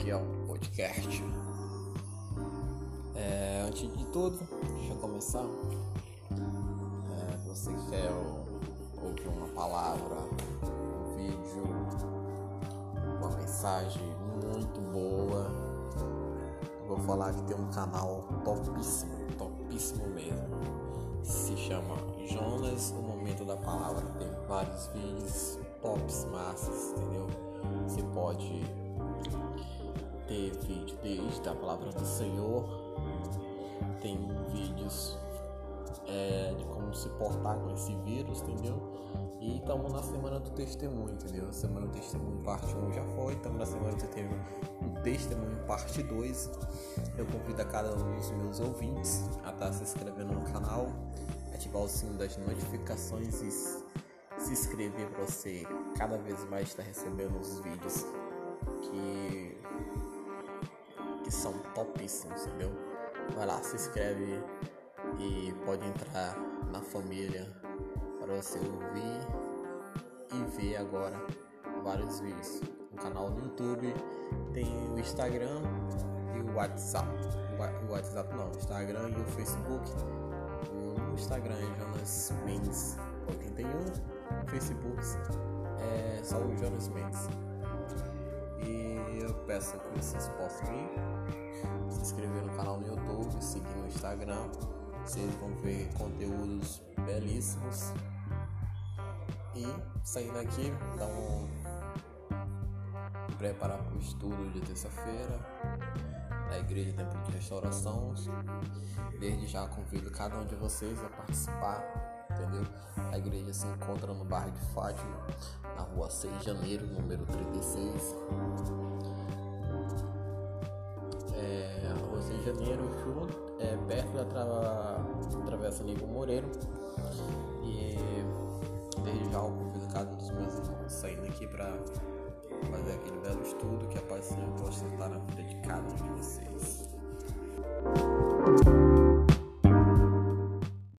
aqui ao podcast. É, antes de tudo, deixa eu começar. É, você quer ouvir uma palavra, um vídeo, uma mensagem muito boa. Vou falar que tem um canal topíssimo, topíssimo mesmo. Se chama Jonas, o Momento da Palavra. Tem vários vídeos tops, massas, entendeu? Pode ter vídeo desde a palavra do Senhor, tem vídeos é, de como se portar com esse vírus, entendeu? E estamos na semana do testemunho, entendeu? Semana do testemunho parte 1 já foi, estamos na semana do testemunho, testemunho parte 2. Eu convido a cada um dos meus ouvintes a estar se inscrevendo no canal, ativar o sino das notificações e se inscrever para você cada vez mais estar recebendo os vídeos que que são topíssimos, entendeu? Vai lá, se inscreve e pode entrar na família para você ouvir e ver agora vários vídeos. No canal do YouTube tem o Instagram e o WhatsApp. O WhatsApp não, o Instagram e o Facebook. O Instagram é Jonas Mendes 81, o Facebook é só o Jonas Mendes. E eu peço que vocês possam ir se inscrever no canal no YouTube, seguir no Instagram. Vocês vão ver conteúdos belíssimos. E saindo aqui, então preparar para o estudo de terça-feira da Igreja Templo de Restauração. Desde já convido cada um de vocês a participar, entendeu? A igreja se encontra no bairro de Fátima, na rua 6 de janeiro, número 36. de Janeiro, é, perto da tra... Travessa Nico Moreiro. E desde já convido cada um dos meus irmãos saindo aqui para fazer aquele belo estudo que a paz do Senhor possa estar na vida de cada um de vocês.